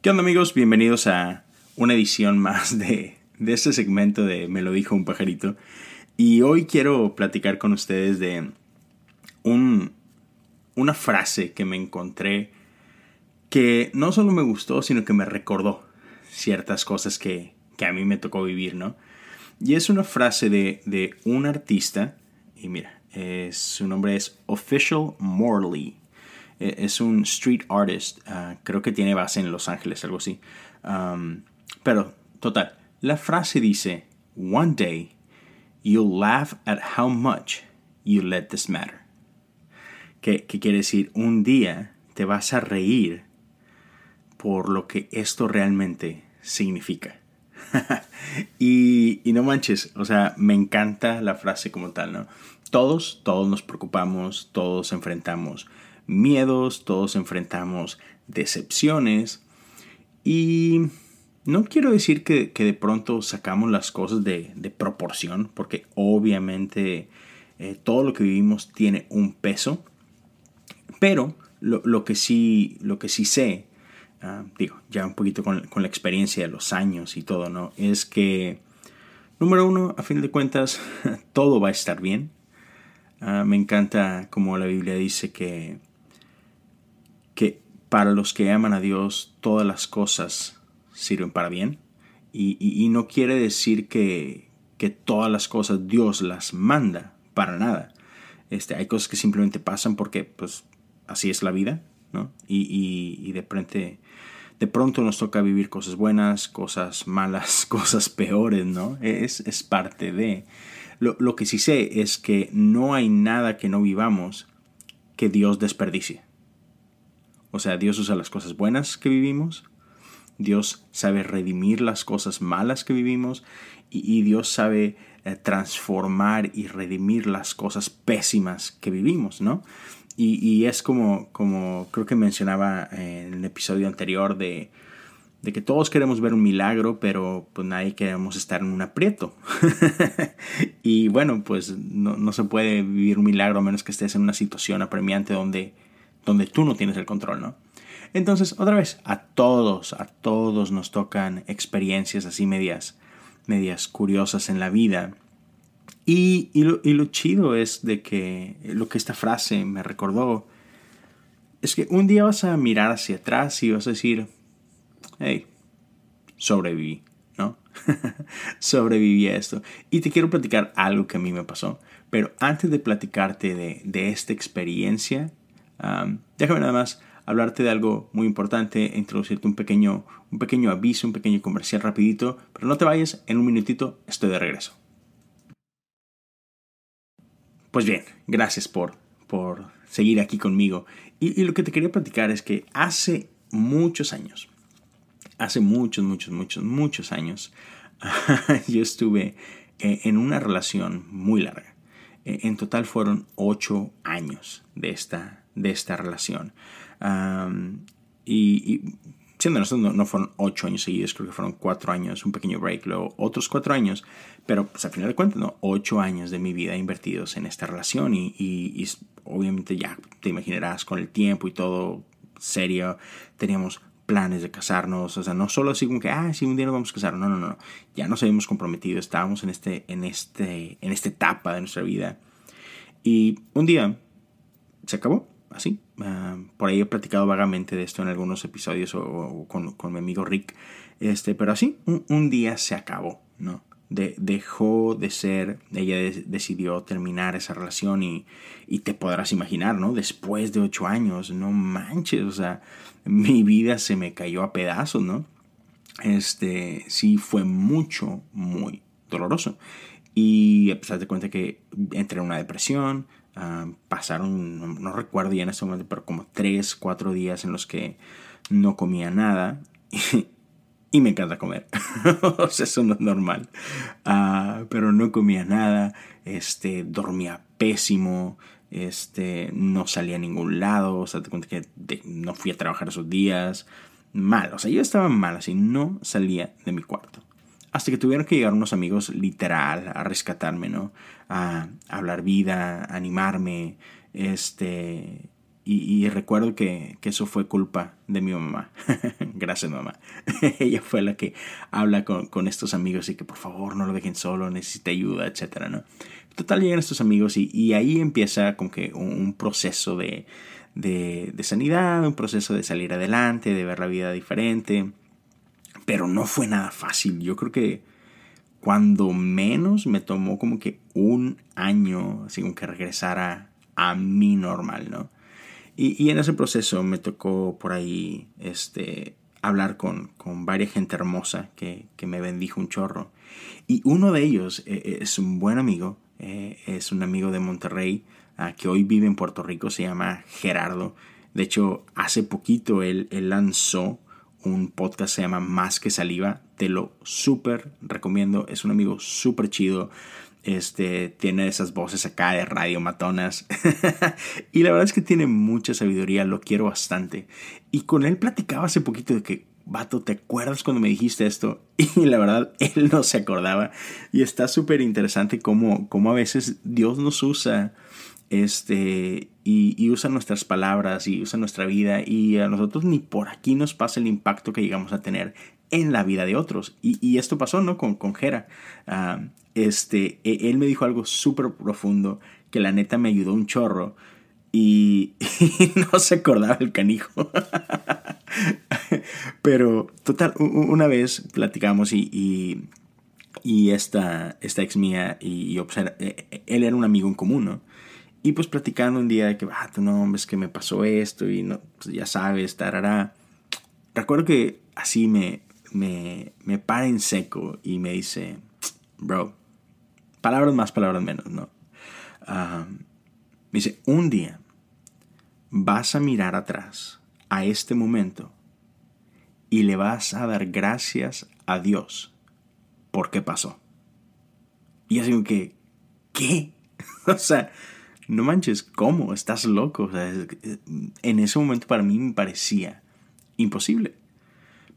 ¿Qué onda amigos? Bienvenidos a una edición más de, de este segmento de Me lo dijo un pajarito. Y hoy quiero platicar con ustedes de un, una frase que me encontré que no solo me gustó, sino que me recordó ciertas cosas que, que a mí me tocó vivir, ¿no? Y es una frase de, de un artista, y mira, su nombre es Official Morley. E, es un street artist, ah, creo que tiene base en Los Ángeles, algo así. Um, pero, total, la frase dice, One day you'll laugh at how much you let this matter. ¿Qué, quiere decir? Un día te vas a reír por lo que esto realmente significa. y, y, no manches, o sea, me encanta la frase como tal, ¿no? Todos, todos nos preocupamos, todos enfrentamos miedos, todos enfrentamos decepciones y no quiero decir que, de pronto sacamos las cosas de, proporción, porque obviamente eh, todo lo que vivimos tiene un peso, pero lo, que, sí, lo que sí sé, ah, digo, ya un poquito con, la experiencia de los años y todo, ¿no? Es que, número uno, a fin de cuentas, todo va a estar bien. Ah, me encanta como la Biblia dice que, que para los que aman a Dios todas las cosas sirven para bien. Y, no quiere decir que, todas las cosas Dios las manda para nada. Este, hay cosas que simplemente pasan porque pues así es la vida, ¿no? Y, de, pronto, de pronto nos toca vivir cosas buenas, cosas malas, cosas peores, ¿no? Es, es parte de... Lo, que sí sé es que no hay nada que no vivamos que Dios desperdicie. O sea, Dios usa las cosas buenas que vivimos, Dios sabe redimir las cosas malas que vivimos y, Dios sabe eh, transformar y redimir las cosas pésimas que vivimos, ¿no? Y, es como, como creo que mencionaba en el episodio anterior de de que todos queremos ver un milagro, pero pues nadie queremos estar en un aprieto. y bueno, pues no, se puede vivir un milagro a menos que estés en una situación apremiante donde, donde tú no tienes el control, ¿no? Entonces, otra vez, a todos, a todos nos tocan experiencias así medias, medias curiosas en la vida. Y, y, lo, y lo chido es de que lo que esta frase me recordó es que un día vas a mirar hacia atrás y vas a decir, hey, sobreviví, ¿no? sobreviví a esto. Y te quiero platicar algo que a mí me pasó. Pero antes de platicarte de, esta experiencia, déjame nada más hablarte de algo muy importante, introducirte un pequeño, un pequeño aviso, un pequeño comercial rapidito, pero no te vayas, en un minutito estoy de regreso. Pues bien, gracias por, por seguir aquí conmigo. y, lo que te quería platicar es que hace muchos años, hace muchos, muchos, muchos, muchos años, yo estuve eh, en una relación muy larga. Eh, en total fueron ocho años de esta, de esta relación. y, siendo nosotros no, no, fueron ocho años seguidos, creo que fueron cuatro años, un pequeño break, luego otros cuatro años, pero pues al final de cuentas, ¿no? ocho años de mi vida invertidos en esta relación y, y obviamente ya te imaginarás con el tiempo y todo serio, teníamos planes de casarnos, o sea, no solo así como que, ah, sí, un día nos vamos a casar, no, no, no, ya nos habíamos comprometido, estábamos en, este, en, este, en esta etapa de nuestra vida. Y un día se acabó, así. Ah, por ahí he platicado vagamente de esto en algunos episodios o, con, con, mi amigo Rick, este, pero así, un, día se acabó, ¿no? De, dejó de ser, ella decidió terminar esa relación y, y, te podrás imaginar, ¿no? Después de ocho años, no manches, o sea, mi vida se me cayó a pedazos, ¿no? Este, sí fue mucho, muy doloroso. Y pesar de cuenta que entré en una depresión, ah, pasaron, no, recuerdo ya en ese momento, pero como tres, cuatro días en los que no comía nada. Y, me encanta comer. o sea, eso no es normal. Ah, pero no comía nada. Este, dormía pésimo este, no salía a ningún lado, o sea, te cuenta que no fui a trabajar esos días, mal, o sea, yo estaba mal, así, no salía de mi cuarto. Hasta que tuvieron que llegar unos amigos literal a rescatarme, ¿no? A, hablar vida, animarme, este, y, recuerdo que, eso fue culpa de mi mamá. Gracias, mamá. Ella fue la que habla con, estos amigos y que por favor no lo dejen solo, necesita ayuda, etc. ¿no? Total, llegan estos amigos y, ahí empieza como que un, proceso de, de, sanidad, un proceso de salir adelante, de ver la vida diferente. Pero no fue nada fácil. Yo creo que cuando menos me tomó como que un año, así como que regresara a mi normal, ¿no? Y, en ese proceso me tocó por ahí este, hablar con, con varias gente hermosa que, que, me bendijo un chorro. Y uno de ellos eh, eh, es un buen amigo, eh, es un amigo de Monterrey, ah, que hoy vive en Puerto Rico, se llama Gerardo. De hecho, hace poquito él, él lanzó un podcast, se llama Más que Saliva. Te lo súper recomiendo, es un amigo súper chido. Este, tiene esas voces acá de radio matonas. y la verdad es que tiene mucha sabiduría, lo quiero bastante. Y con él platicaba hace poquito de que, vato, ¿te acuerdas cuando me dijiste esto? Y la verdad, él no se acordaba. Y está súper interesante cómo, cómo a veces Dios nos usa este, y, y, usa nuestras palabras y usa nuestra vida y a nosotros ni por aquí nos pasa el impacto que llegamos a tener en la vida de otros. Y, esto pasó, ¿no? Con, con. Ah, este, e, él me dijo algo súper profundo que la neta me ayudó un chorro y, no se acordaba el canijo. Pero total, una vez platicamos y, y, esta, esta ex mía y, e, e, él era un amigo en común, ¿no? Y pues platicando un día de que, ah, no, es que me pasó esto y no, pues ya sabes, tarará. Recuerdo que así me, me, me para en seco y me dice, bro, Palabras más, palabras menos, ¿no? me dice, un día vas a mirar atrás a este momento y le vas a dar gracias a Dios por qué pasó. Y así que, ¿qué? o sea, no manches, ¿cómo? Estás loco. en ese momento para mí me parecía imposible.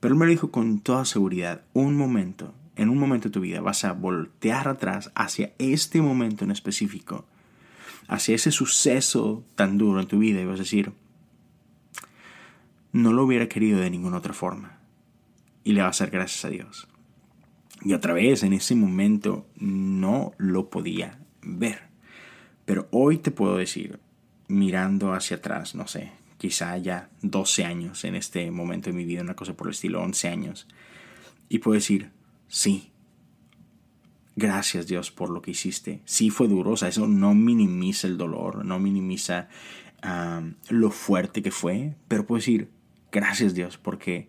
Pero él me lo dijo con toda seguridad, un momento en un momento de tu vida vas a voltear atrás hacia este momento en específico, hacia ese suceso tan duro en tu vida y vas a decir, no lo hubiera querido de ninguna otra forma. Y le vas a dar gracias a Dios. Y otra vez, en ese momento no lo podía ver. Pero hoy te puedo decir, mirando hacia atrás, no sé, quizá ya 12 años en este momento de mi vida, una cosa por el estilo, 11 años, y puedo decir, sí. Gracias Dios por lo que hiciste. Sí fue duro, o sea, eso no minimiza el dolor, no minimiza lo fuerte que fue, pero puedo decir, gracias Dios porque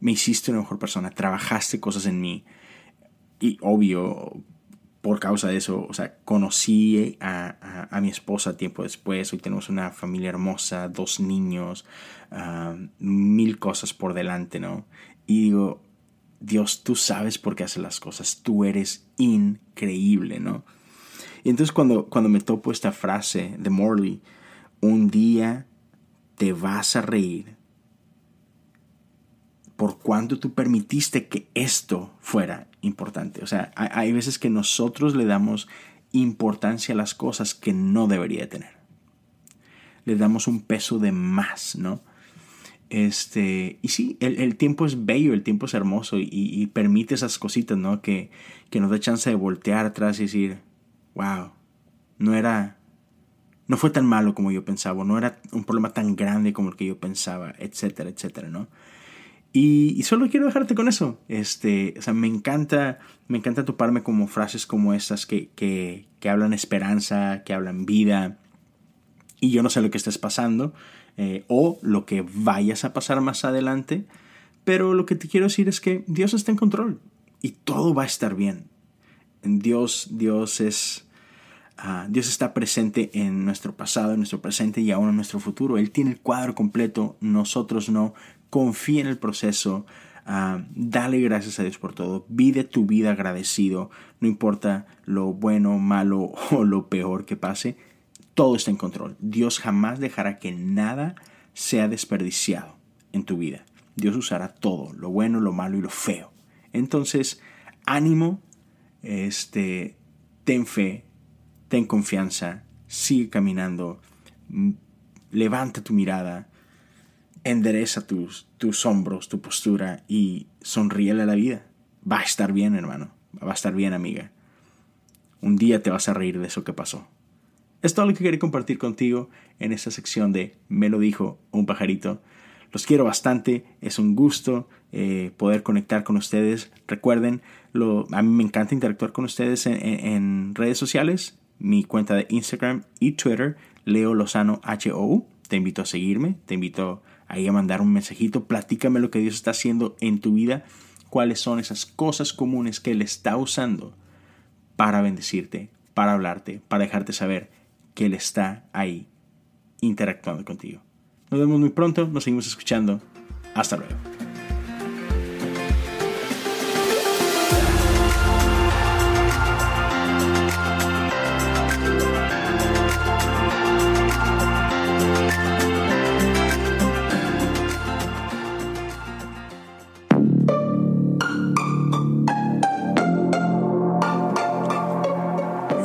me hiciste una mejor persona, trabajaste cosas en mí y obvio, por causa de eso, o sea, conocí a, a, mi esposa tiempo después, hoy tenemos una familia hermosa, dos niños, mil cosas por delante, ¿no? Y digo, Dios, tú sabes por qué haces las cosas, tú eres increíble, ¿no? Y entonces cuando, cuando me topo esta frase de Morley, un día te vas a reír por cuánto tú permitiste que esto fuera importante. O sea, hay, veces que nosotros le damos importancia a las cosas que no debería tener. Le damos un peso de más, ¿no? Este, y sí, el, tiempo es bello, el tiempo es hermoso y, permite esas cositas, ¿no? Que, que, nos da chance de voltear atrás y decir, wow, no era, no fue tan malo como yo pensaba, no era un problema tan grande como el que yo pensaba, etcétera, etcétera, ¿no? Y, solo quiero dejarte con eso. Este, o sea, me encanta, me encanta toparme como frases como estas que, que, que hablan esperanza, que hablan vida. Y yo no sé lo que estés pasando, eh, o lo que vayas a pasar más adelante, pero lo que te quiero decir es que Dios está en control y todo va a estar bien. Dios, Dios es, ah, Dios está presente en nuestro pasado, en nuestro presente y aún en nuestro futuro. Él tiene el cuadro completo, nosotros no. Confía en el proceso, ah, dale gracias a Dios por todo, vive tu vida agradecido, no importa lo bueno, malo o lo peor que pase, todo está en control. Dios jamás dejará que nada sea desperdiciado en tu vida. Dios usará todo, lo bueno, lo malo y lo feo. Entonces, ánimo, este, ten fe, ten confianza, sigue caminando. levanta tu mirada, endereza tus, tus hombros, tu postura y sonríele a la vida. Va a estar bien, hermano. Va a estar bien, amiga. Un día te vas a reír de eso que pasó. Es todo lo que quería compartir contigo en esta sección de Me lo dijo un pajarito. Los quiero bastante, es un gusto eh, poder conectar con ustedes. Recuerden, lo, a mí me encanta interactuar con ustedes en, redes sociales. Mi cuenta de Instagram y Twitter, Leo Lozano HOU. Te invito a seguirme, te invito ahí a mandar un mensajito. Platícame lo que Dios está haciendo en tu vida. Cuáles son esas cosas comunes que Él está usando para bendecirte, para hablarte, para dejarte saber que Él está ahí interactuando contigo. Nos vemos muy pronto, nos seguimos escuchando. Hasta luego.